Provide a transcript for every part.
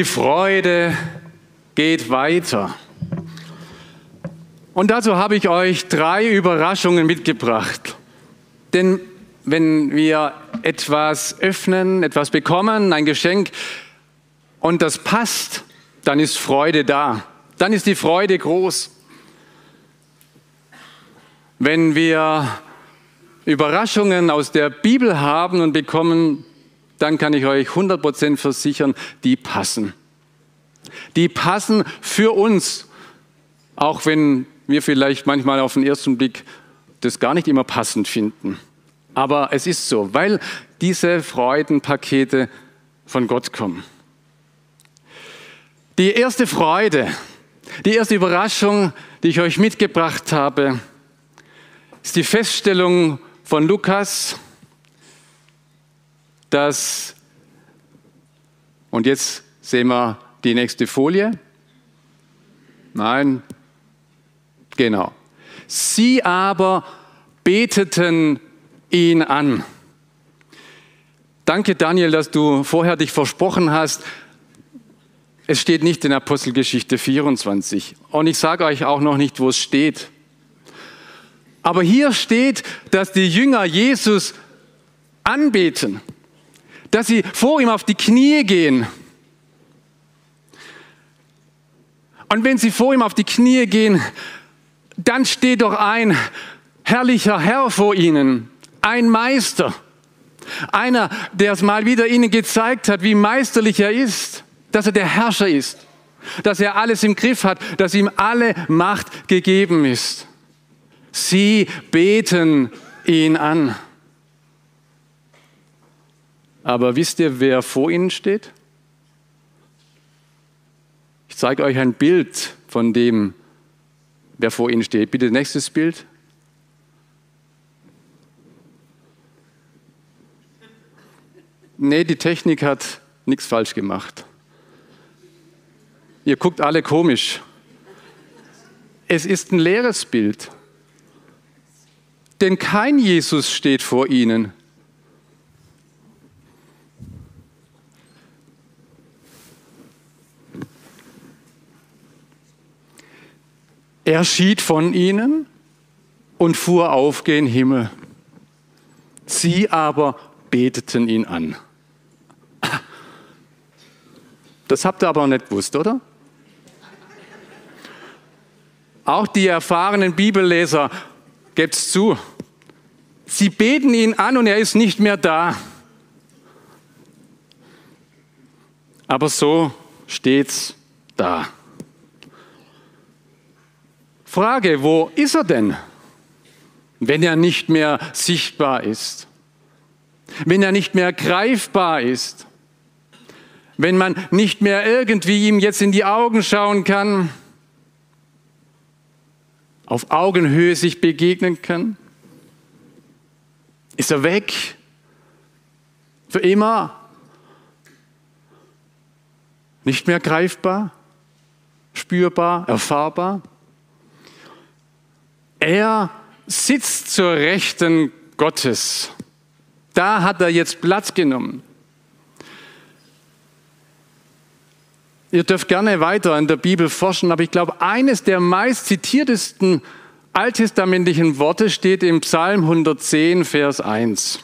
Die Freude geht weiter. Und dazu habe ich euch drei Überraschungen mitgebracht. Denn wenn wir etwas öffnen, etwas bekommen, ein Geschenk, und das passt, dann ist Freude da. Dann ist die Freude groß. Wenn wir Überraschungen aus der Bibel haben und bekommen, dann kann ich euch 100% versichern, die passen. Die passen für uns, auch wenn wir vielleicht manchmal auf den ersten Blick das gar nicht immer passend finden. Aber es ist so, weil diese Freudenpakete von Gott kommen. Die erste Freude, die erste Überraschung, die ich euch mitgebracht habe, ist die Feststellung von Lukas, dass, und jetzt sehen wir die nächste Folie. Nein, genau. Sie aber beteten ihn an. Danke, Daniel, dass du vorher dich versprochen hast. Es steht nicht in Apostelgeschichte 24. Und ich sage euch auch noch nicht, wo es steht. Aber hier steht, dass die Jünger Jesus anbeten dass sie vor ihm auf die Knie gehen. Und wenn sie vor ihm auf die Knie gehen, dann steht doch ein herrlicher Herr vor ihnen, ein Meister, einer, der es mal wieder ihnen gezeigt hat, wie meisterlich er ist, dass er der Herrscher ist, dass er alles im Griff hat, dass ihm alle Macht gegeben ist. Sie beten ihn an. Aber wisst ihr, wer vor ihnen steht? Zeige euch ein Bild von dem, wer vor ihnen steht. Bitte nächstes Bild. Nee, die Technik hat nichts falsch gemacht. Ihr guckt alle komisch. Es ist ein leeres Bild. Denn kein Jesus steht vor ihnen. Er schied von ihnen und fuhr auf gen Himmel. Sie aber beteten ihn an. Das habt ihr aber nicht gewusst, oder? Auch die erfahrenen Bibelleser, gebt's zu, sie beten ihn an und er ist nicht mehr da. Aber so steht's da. Frage, wo ist er denn, wenn er nicht mehr sichtbar ist? Wenn er nicht mehr greifbar ist? Wenn man nicht mehr irgendwie ihm jetzt in die Augen schauen kann? Auf Augenhöhe sich begegnen kann? Ist er weg? Für immer? Nicht mehr greifbar? Spürbar? Erfahrbar? Er sitzt zur Rechten Gottes. Da hat er jetzt Platz genommen. Ihr dürft gerne weiter in der Bibel forschen, aber ich glaube, eines der meist zitiertesten alttestamentlichen Worte steht im Psalm 110, Vers 1.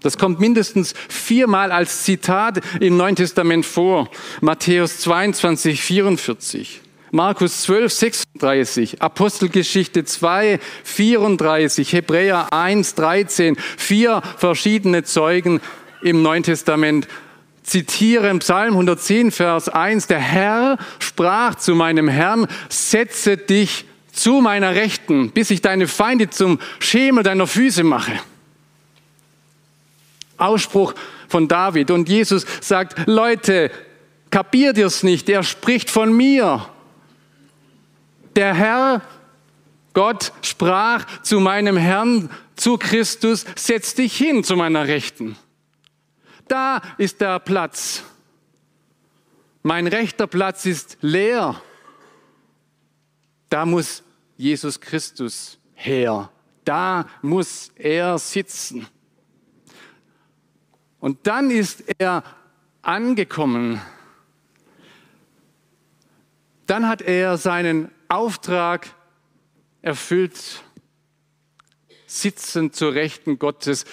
Das kommt mindestens viermal als Zitat im Neuen Testament vor. Matthäus 22, 44. Markus 12, 36, Apostelgeschichte 2, 34, Hebräer 1, 13, vier verschiedene Zeugen im Neuen Testament zitieren Psalm 110, Vers 1, der Herr sprach zu meinem Herrn, setze dich zu meiner Rechten, bis ich deine Feinde zum Schemel deiner Füße mache. Ausspruch von David. Und Jesus sagt, Leute, kapiert ihr es nicht? Er spricht von mir. Der Herr, Gott, sprach zu meinem Herrn, zu Christus, setz dich hin zu meiner Rechten. Da ist der Platz. Mein rechter Platz ist leer. Da muss Jesus Christus her. Da muss er sitzen. Und dann ist er angekommen. Dann hat er seinen Auftrag erfüllt, sitzend zur Rechten Gottes.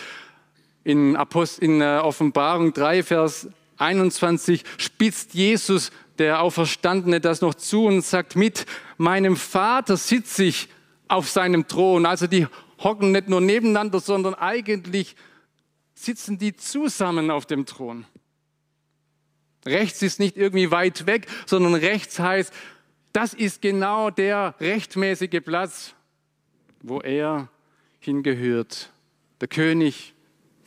In, Apost in äh, Offenbarung 3, Vers 21 spitzt Jesus, der Auferstandene, das noch zu und sagt, mit meinem Vater sitze ich auf seinem Thron. Also die hocken nicht nur nebeneinander, sondern eigentlich sitzen die zusammen auf dem Thron. Rechts ist nicht irgendwie weit weg, sondern rechts heißt, das ist genau der rechtmäßige Platz, wo er hingehört. Der König,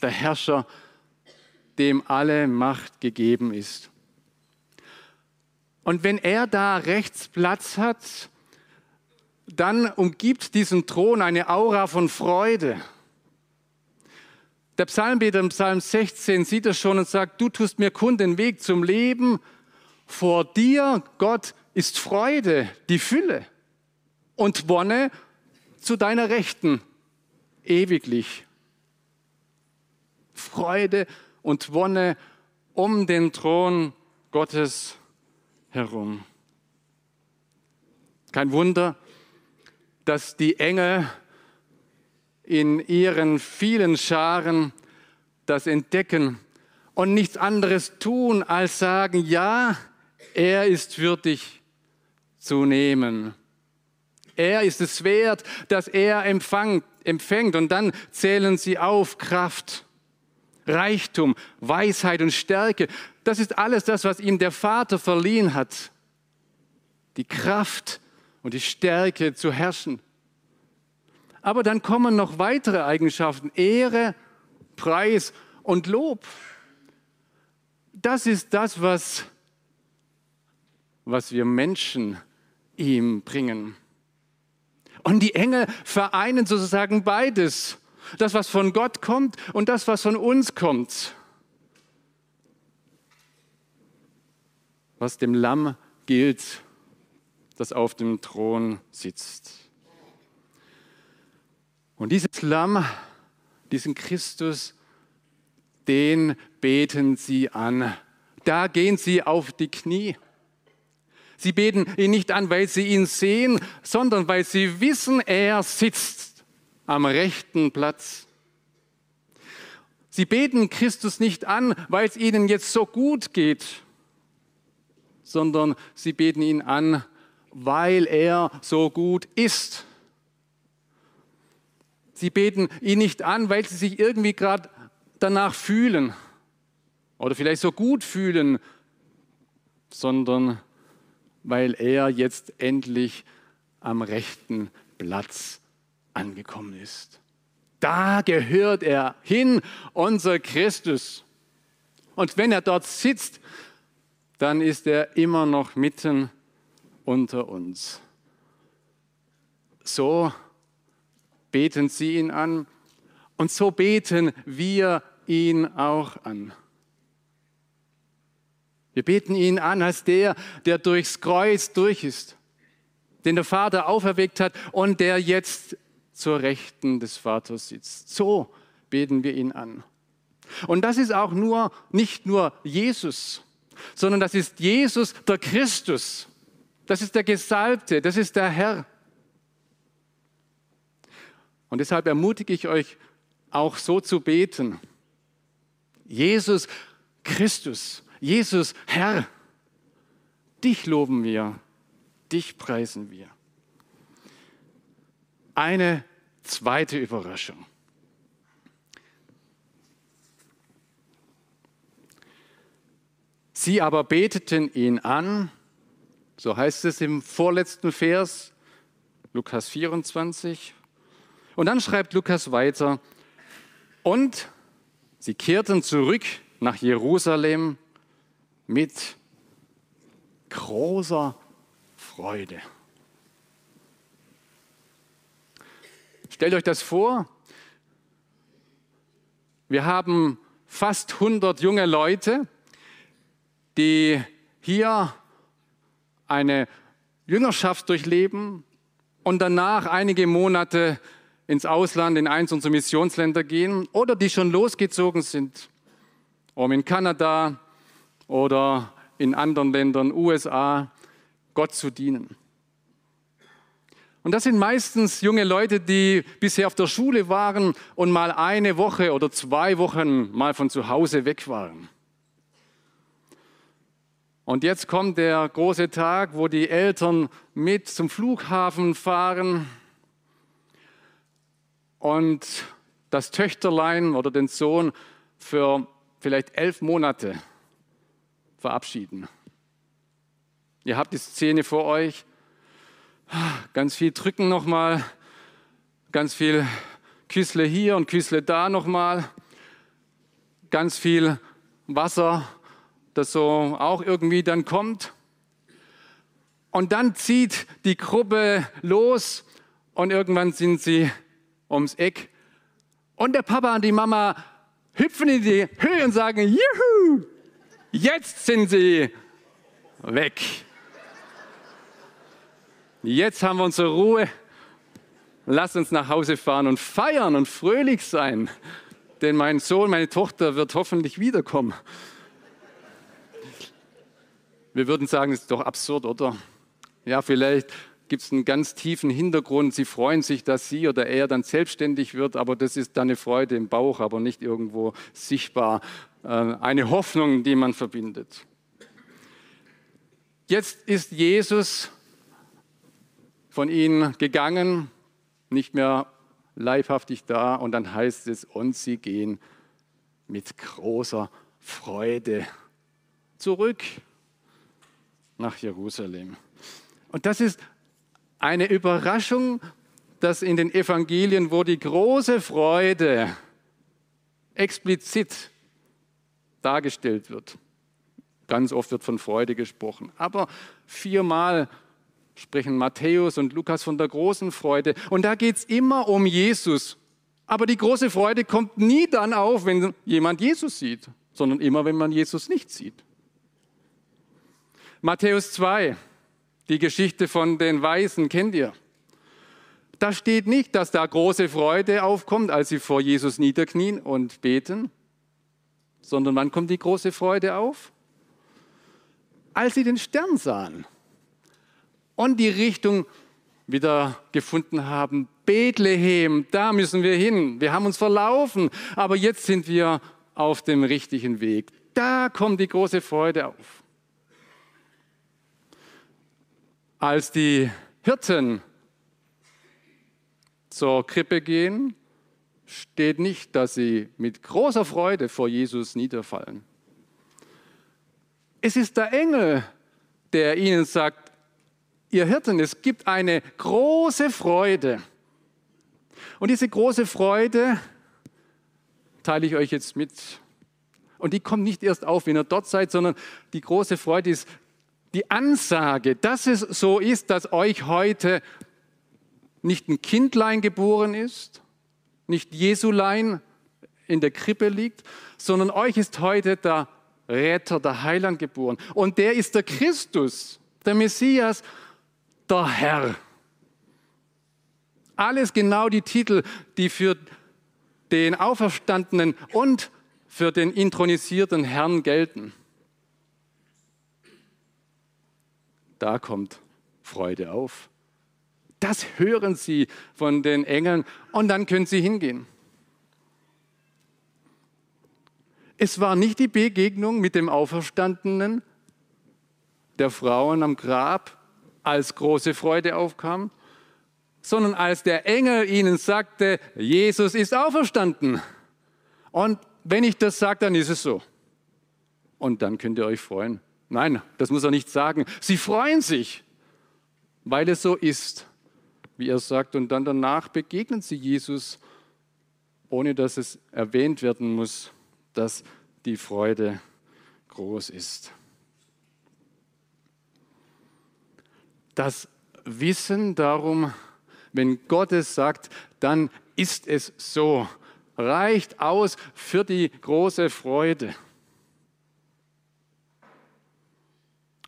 der Herrscher, dem alle Macht gegeben ist. Und wenn er da rechts Platz hat, dann umgibt diesen Thron eine Aura von Freude. Der Psalmbeter im Psalm 16 sieht das schon und sagt, du tust mir kund den Weg zum Leben. Vor dir, Gott, ist Freude, die Fülle und Wonne zu deiner Rechten ewiglich. Freude und Wonne um den Thron Gottes herum. Kein Wunder, dass die Engel in ihren vielen Scharen das entdecken und nichts anderes tun, als sagen, ja, er ist würdig zu nehmen. Er ist es wert, dass er empfängt. Und dann zählen sie auf Kraft, Reichtum, Weisheit und Stärke. Das ist alles das, was ihm der Vater verliehen hat. Die Kraft und die Stärke zu herrschen. Aber dann kommen noch weitere Eigenschaften. Ehre, Preis und Lob. Das ist das, was, was wir Menschen ihm bringen. Und die Engel vereinen sozusagen beides. Das, was von Gott kommt und das, was von uns kommt. Was dem Lamm gilt, das auf dem Thron sitzt. Und dieses Lamm, diesen Christus, den beten sie an. Da gehen sie auf die Knie. Sie beten ihn nicht an, weil sie ihn sehen, sondern weil sie wissen, er sitzt am rechten Platz. Sie beten Christus nicht an, weil es ihnen jetzt so gut geht, sondern sie beten ihn an, weil er so gut ist. Sie beten ihn nicht an, weil sie sich irgendwie gerade danach fühlen oder vielleicht so gut fühlen, sondern weil er jetzt endlich am rechten Platz angekommen ist. Da gehört er hin, unser Christus. Und wenn er dort sitzt, dann ist er immer noch mitten unter uns. So beten sie ihn an und so beten wir ihn auch an. Wir beten ihn an als der, der durchs Kreuz durch ist, den der Vater auferweckt hat und der jetzt zur Rechten des Vaters sitzt. So beten wir ihn an. Und das ist auch nur, nicht nur Jesus, sondern das ist Jesus, der Christus. Das ist der Gesalbte, das ist der Herr. Und deshalb ermutige ich euch auch so zu beten. Jesus Christus, Jesus Herr, dich loben wir, dich preisen wir. Eine zweite Überraschung. Sie aber beteten ihn an, so heißt es im vorletzten Vers, Lukas 24, und dann schreibt Lukas weiter, und Sie kehrten zurück nach Jerusalem mit großer Freude. Stellt euch das vor, wir haben fast 100 junge Leute, die hier eine Jüngerschaft durchleben und danach einige Monate ins Ausland, in eins unserer Missionsländer gehen oder die schon losgezogen sind, um in Kanada oder in anderen Ländern, USA, Gott zu dienen. Und das sind meistens junge Leute, die bisher auf der Schule waren und mal eine Woche oder zwei Wochen mal von zu Hause weg waren. Und jetzt kommt der große Tag, wo die Eltern mit zum Flughafen fahren und das Töchterlein oder den Sohn für vielleicht elf Monate verabschieden. Ihr habt die Szene vor euch. Ganz viel drücken nochmal, ganz viel Küssle hier und Küssle da nochmal, ganz viel Wasser das so auch irgendwie dann kommt. Und dann zieht die Gruppe los und irgendwann sind sie ums Eck. Und der Papa und die Mama hüpfen in die Höhe und sagen, Juhu, jetzt sind sie weg. Jetzt haben wir unsere Ruhe. Lass uns nach Hause fahren und feiern und fröhlich sein. Denn mein Sohn, meine Tochter wird hoffentlich wiederkommen. Wir würden sagen, das ist doch absurd, oder? Ja, vielleicht gibt es einen ganz tiefen Hintergrund. Sie freuen sich, dass sie oder er dann selbstständig wird, aber das ist dann eine Freude im Bauch, aber nicht irgendwo sichtbar. Äh, eine Hoffnung, die man verbindet. Jetzt ist Jesus von ihnen gegangen, nicht mehr leibhaftig da und dann heißt es, und sie gehen mit großer Freude zurück nach Jerusalem. Und das ist eine Überraschung, dass in den Evangelien, wo die große Freude explizit dargestellt wird, ganz oft wird von Freude gesprochen, aber viermal sprechen Matthäus und Lukas von der großen Freude. Und da geht es immer um Jesus. Aber die große Freude kommt nie dann auf, wenn jemand Jesus sieht, sondern immer, wenn man Jesus nicht sieht. Matthäus 2, die Geschichte von den Weisen kennt ihr. Da steht nicht, dass da große Freude aufkommt, als sie vor Jesus niederknien und beten, sondern wann kommt die große Freude auf? Als sie den Stern sahen und die Richtung wieder gefunden haben, Bethlehem, da müssen wir hin. Wir haben uns verlaufen, aber jetzt sind wir auf dem richtigen Weg. Da kommt die große Freude auf. Als die Hirten zur Krippe gehen, steht nicht, dass sie mit großer Freude vor Jesus niederfallen. Es ist der Engel, der ihnen sagt, ihr Hirten, es gibt eine große Freude. Und diese große Freude teile ich euch jetzt mit. Und die kommt nicht erst auf, wenn ihr dort seid, sondern die große Freude ist die Ansage, dass es so ist, dass euch heute nicht ein Kindlein geboren ist, nicht Jesulein in der Krippe liegt, sondern euch ist heute der Retter, der Heiland geboren. Und der ist der Christus, der Messias, der Herr. Alles genau die Titel, die für den Auferstandenen und für den intronisierten Herrn gelten. Da kommt Freude auf. Das hören sie von den Engeln und dann können sie hingehen. Es war nicht die Begegnung mit dem Auferstandenen der Frauen am Grab, als große Freude aufkam, sondern als der Engel ihnen sagte, Jesus ist auferstanden. Und wenn ich das sage, dann ist es so. Und dann könnt ihr euch freuen. Nein, das muss er nicht sagen. Sie freuen sich, weil es so ist, wie er sagt. Und dann danach begegnen sie Jesus, ohne dass es erwähnt werden muss. dass die Freude groß ist. Das Wissen darum, wenn Gott es sagt, dann ist es so, reicht aus für die große Freude.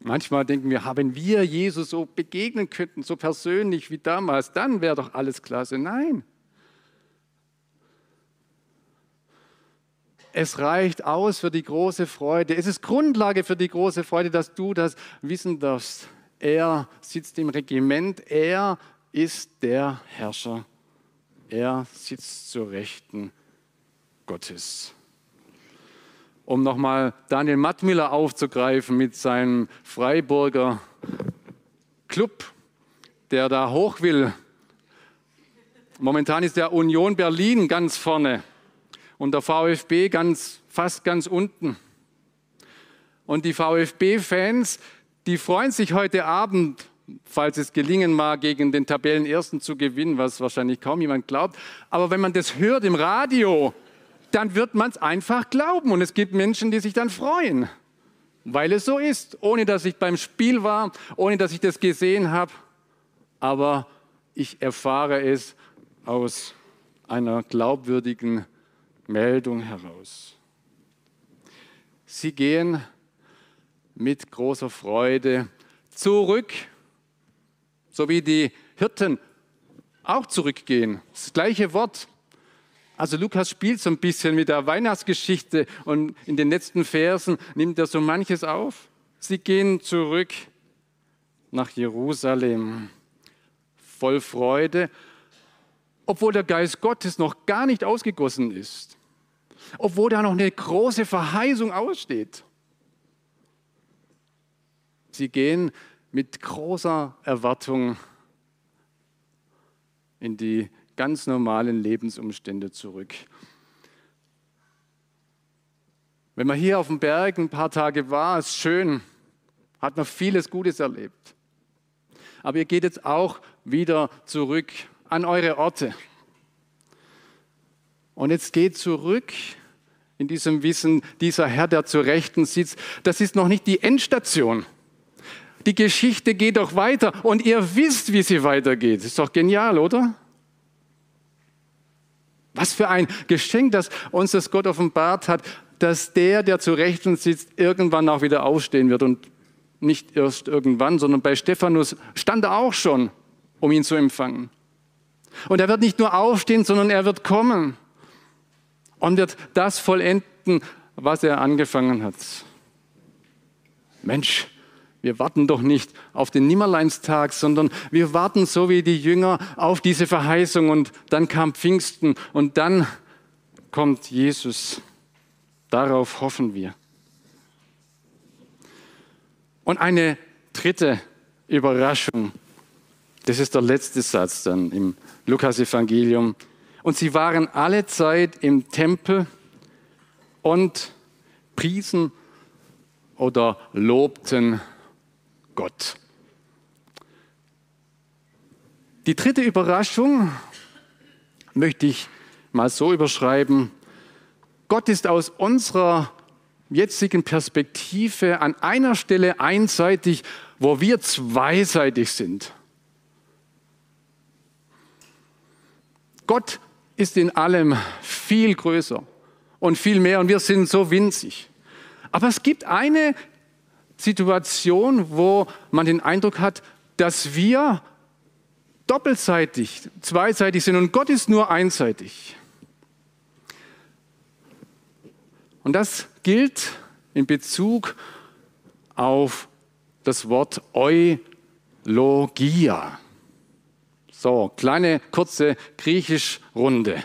Manchmal denken wir, wenn wir Jesus so begegnen könnten, so persönlich wie damals, dann wäre doch alles klasse. Nein. Es reicht aus für die große Freude. Es ist Grundlage für die große Freude, dass du das wissen darfst. Er sitzt im Regiment, er ist der Herrscher. Er sitzt zur Rechten Gottes um nochmal Daniel Mattmiller aufzugreifen mit seinem Freiburger Club, der da hoch will. Momentan ist der Union Berlin ganz vorne und der VfB ganz, fast ganz unten. Und die VfB-Fans, die freuen sich heute Abend, falls es gelingen mag, gegen den Tabellenersten zu gewinnen, was wahrscheinlich kaum jemand glaubt. Aber wenn man das hört im Radio, dann wird man es einfach glauben. Und es gibt Menschen, die sich dann freuen, weil es so ist, ohne dass ich beim Spiel war, ohne dass ich das gesehen habe. Aber ich erfahre es aus einer glaubwürdigen Meldung heraus. Sie gehen mit großer Freude zurück, so wie die Hirten auch zurückgehen. Das gleiche Wort, also Lukas spielt so ein bisschen mit der Weihnachtsgeschichte und in den letzten Versen nimmt er so manches auf. Sie gehen zurück nach Jerusalem voll Freude, obwohl der Geist Gottes noch gar nicht ausgegossen ist, obwohl da noch eine große Verheißung aussteht. Sie gehen mit großer Erwartung in die ganz normalen Lebensumstände zurück. Wenn man hier auf dem Berg ein paar Tage war, ist schön, hat man vieles Gutes erlebt. Aber ihr geht jetzt auch wieder zurück an eure Orte. Und jetzt geht zurück in diesem Wissen, dieser Herr, der zur Rechten sitzt, das ist noch nicht die Endstation. Die Geschichte geht doch weiter und ihr wisst, wie sie weitergeht. Ist doch genial, oder? Was für ein Geschenk, das uns das Gott offenbart hat, dass der, der zu Rechten sitzt, irgendwann auch wieder aufstehen wird. Und nicht erst irgendwann, sondern bei Stephanus stand er auch schon, um ihn zu empfangen. Und er wird nicht nur aufstehen, sondern er wird kommen und wird das vollenden, was er angefangen hat. Mensch, wir warten doch nicht auf den Nimmerleinstag, sondern wir warten so wie die Jünger auf diese Verheißung und dann kam Pfingsten und dann kommt Jesus. Darauf hoffen wir. Und eine dritte Überraschung, das ist der letzte Satz dann im Lukas-Evangelium. Und sie waren alle Zeit im Tempel und priesen oder lobten Gott. Die dritte Überraschung möchte ich mal so überschreiben. Gott ist aus unserer jetzigen Perspektive an einer Stelle einseitig, wo wir zweiseitig sind. Gott ist in allem viel größer und viel mehr und wir sind so winzig. Aber es gibt eine Situation, wo man den Eindruck hat, dass wir doppelseitig, zweiseitig sind und Gott ist nur einseitig. Und das gilt in Bezug auf das Wort Eulogia. So, kleine, kurze Griechisch-Runde.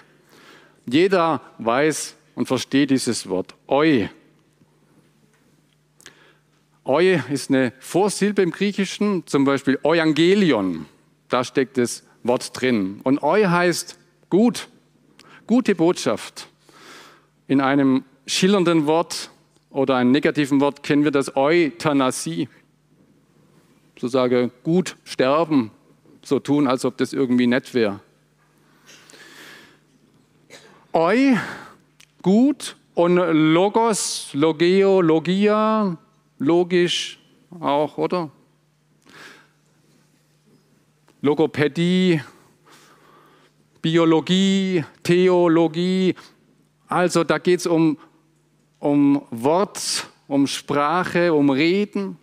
Jeder weiß und versteht dieses Wort. Eu Eu ist eine Vorsilbe im Griechischen, zum Beispiel Evangelion. Da steckt das Wort drin. Und Eu heißt gut, gute Botschaft. In einem schillernden Wort oder einem negativen Wort kennen wir das Euthanasie. So sage gut sterben, so tun, als ob das irgendwie nett wäre. Eu, gut Und Logos, Logeo, Logia, logisch auch, oder? Logopädie, Biologie, Theologie. Also da geht es um, um Wort, um Sprache, um Reden.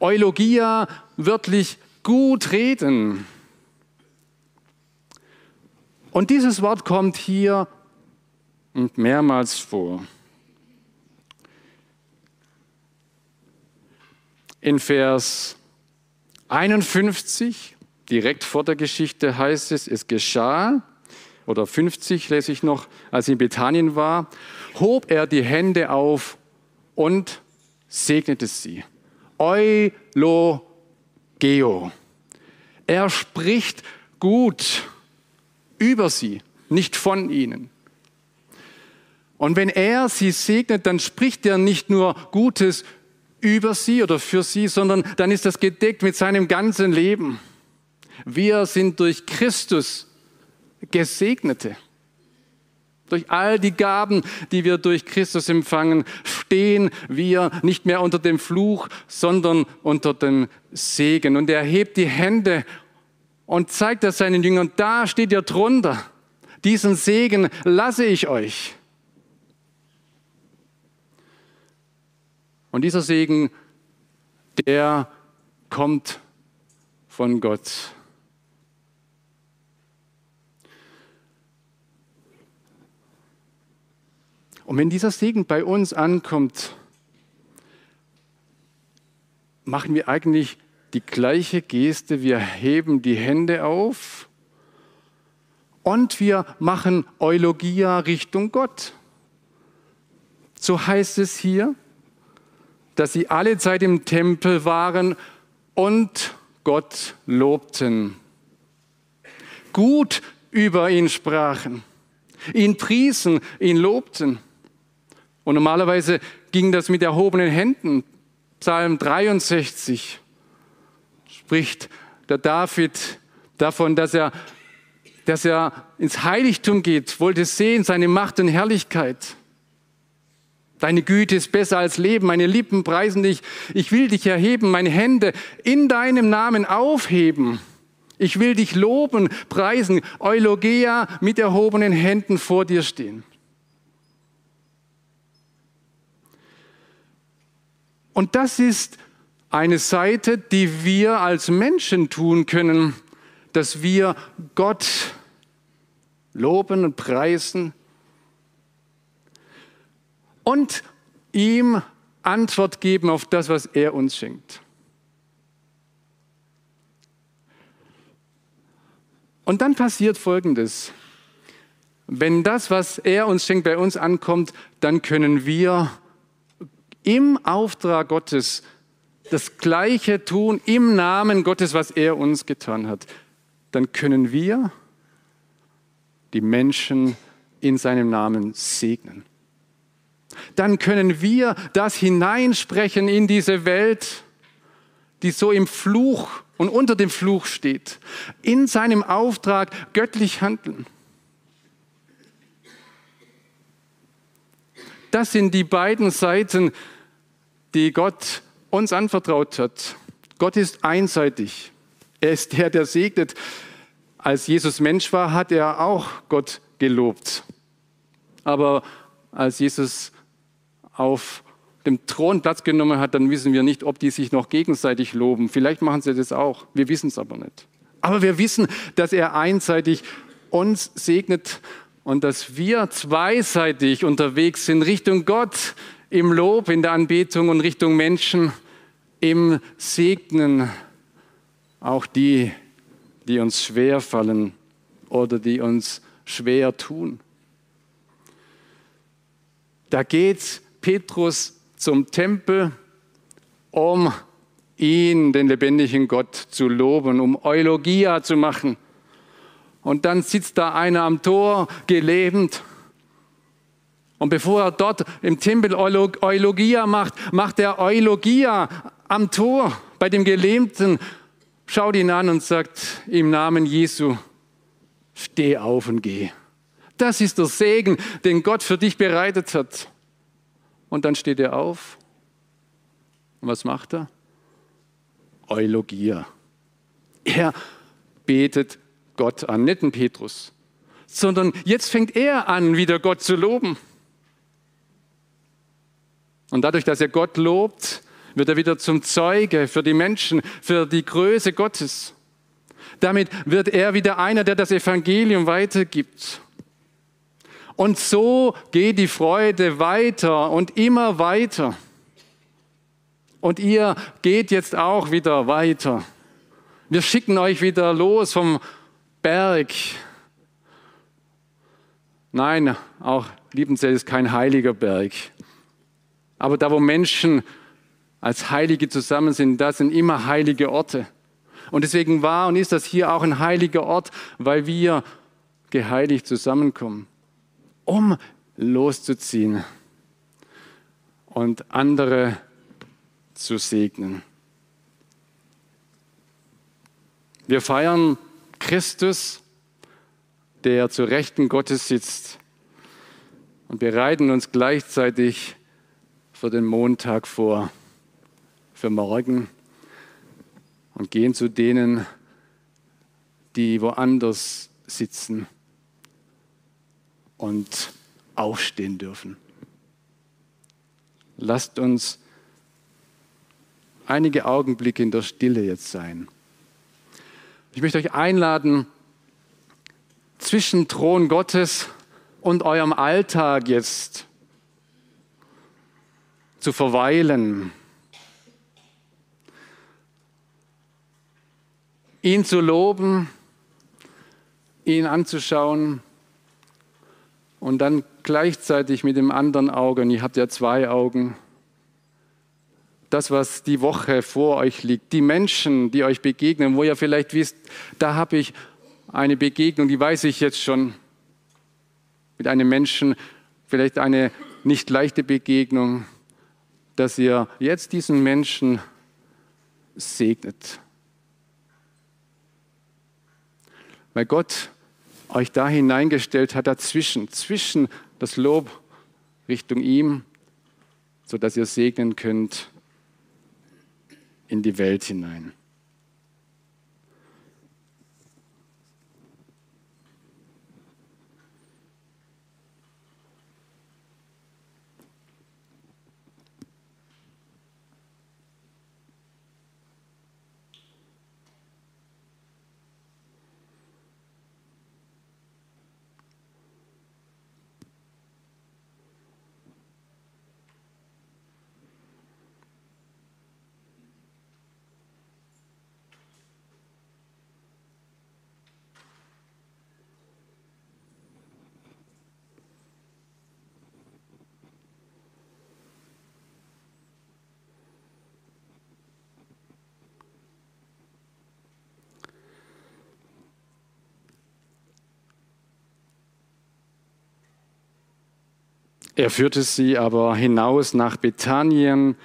Eulogia, wörtlich gut reden. Und dieses Wort kommt hier mehrmals vor. In Vers 51, direkt vor der Geschichte, heißt es, es geschah, oder 50 lese ich noch, als er in Bethanien war, hob er die Hände auf und segnete sie. Eulogeo. Er spricht gut über sie, nicht von ihnen. Und wenn er sie segnet, dann spricht er nicht nur Gutes über sie oder für sie, sondern dann ist das gedeckt mit seinem ganzen Leben. Wir sind durch Christus Gesegnete. Durch all die Gaben, die wir durch Christus empfangen, stehen wir nicht mehr unter dem Fluch, sondern unter dem Segen. Und er hebt die Hände und zeigt das seinen Jüngern. Da steht ihr drunter. Diesen Segen lasse ich euch. Und dieser Segen, der kommt von Gott. Und wenn dieser Segen bei uns ankommt, machen wir eigentlich die gleiche Geste. Wir heben die Hände auf und wir machen Eulogia Richtung Gott. So heißt es hier dass sie alle Zeit im Tempel waren und Gott lobten. Gut über ihn sprachen, ihn priesen, ihn lobten. Und normalerweise ging das mit erhobenen Händen. Psalm 63 spricht der David davon, dass er, dass er ins Heiligtum geht, wollte sehen seine Macht und Herrlichkeit. Deine Güte ist besser als Leben. Meine Lippen preisen dich. Ich will dich erheben, meine Hände in deinem Namen aufheben. Ich will dich loben, preisen, Eulogea mit erhobenen Händen vor dir stehen. Und das ist eine Seite, die wir als Menschen tun können, dass wir Gott loben und preisen, und ihm Antwort geben auf das, was er uns schenkt. Und dann passiert Folgendes. Wenn das, was er uns schenkt, bei uns ankommt, dann können wir im Auftrag Gottes das Gleiche tun, im Namen Gottes, was er uns getan hat. Dann können wir die Menschen in seinem Namen segnen dann können wir das hineinsprechen in diese Welt, die so im Fluch und unter dem Fluch steht, in seinem Auftrag göttlich handeln. Das sind die beiden Seiten, die Gott uns anvertraut hat. Gott ist einseitig. Er ist der, der segnet. Als Jesus Mensch war, hat er auch Gott gelobt. Aber als Jesus auf dem Thron Platz genommen hat, dann wissen wir nicht, ob die sich noch gegenseitig loben. Vielleicht machen sie das auch. Wir wissen es aber nicht. Aber wir wissen, dass er einseitig uns segnet und dass wir zweiseitig unterwegs sind Richtung Gott im Lob, in der Anbetung und Richtung Menschen im Segnen. Auch die, die uns schwer fallen oder die uns schwer tun. Da geht es Petrus zum Tempel, um ihn, den lebendigen Gott, zu loben, um Eulogia zu machen. Und dann sitzt da einer am Tor, gelähmt. Und bevor er dort im Tempel Eulogia macht, macht er Eulogia am Tor bei dem Gelähmten, schaut ihn an und sagt im Namen Jesu, steh auf und geh. Das ist der Segen, den Gott für dich bereitet hat. Und dann steht er auf. Und was macht er? Eulogia. Er betet Gott an, nicht ein Petrus, sondern jetzt fängt er an, wieder Gott zu loben. Und dadurch, dass er Gott lobt, wird er wieder zum Zeuge für die Menschen, für die Größe Gottes. Damit wird er wieder einer, der das Evangelium weitergibt. Und so geht die Freude weiter und immer weiter. Und ihr geht jetzt auch wieder weiter. Wir schicken euch wieder los vom Berg. Nein, auch Liebenzell ist kein heiliger Berg. Aber da, wo Menschen als Heilige zusammen sind, das sind immer heilige Orte. Und deswegen war und ist das hier auch ein heiliger Ort, weil wir geheiligt zusammenkommen, um loszuziehen und andere zu segnen. Wir feiern Christus, der zur Rechten Gottes sitzt und bereiten uns gleichzeitig für den Montag vor, für morgen und gehen zu denen, die woanders sitzen und aufstehen dürfen. Lasst uns einige Augenblicke in der Stille jetzt sein. Ich möchte euch einladen, zwischen Thron Gottes und eurem Alltag jetzt zu verweilen, ihn zu loben, ihn anzuschauen und dann gleichzeitig mit dem anderen Auge, und ihr habt ja zwei Augen, das, was die Woche vor euch liegt, die Menschen, die euch begegnen, wo ihr vielleicht wisst, da habe ich eine Begegnung, die weiß ich jetzt schon, mit einem Menschen, vielleicht eine nicht leichte Begegnung, dass ihr jetzt diesen Menschen segnet. Weil Gott euch da hineingestellt hat, dazwischen, zwischen das Lob Richtung ihm, sodass ihr segnen könnt in die Welt hinein. Er führte sie aber hinaus nach Bethanien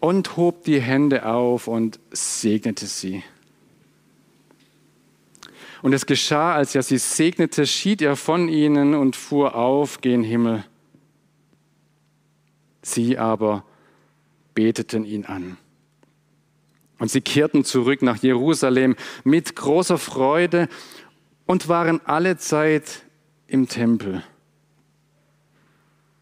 und hob die Hände auf und segnete sie. Und es geschah, als er sie segnete, schied er von ihnen und fuhr auf gen Himmel. Sie aber beteten ihn an. Und sie kehrten zurück nach Jerusalem mit großer Freude und waren alle Zeit im Tempel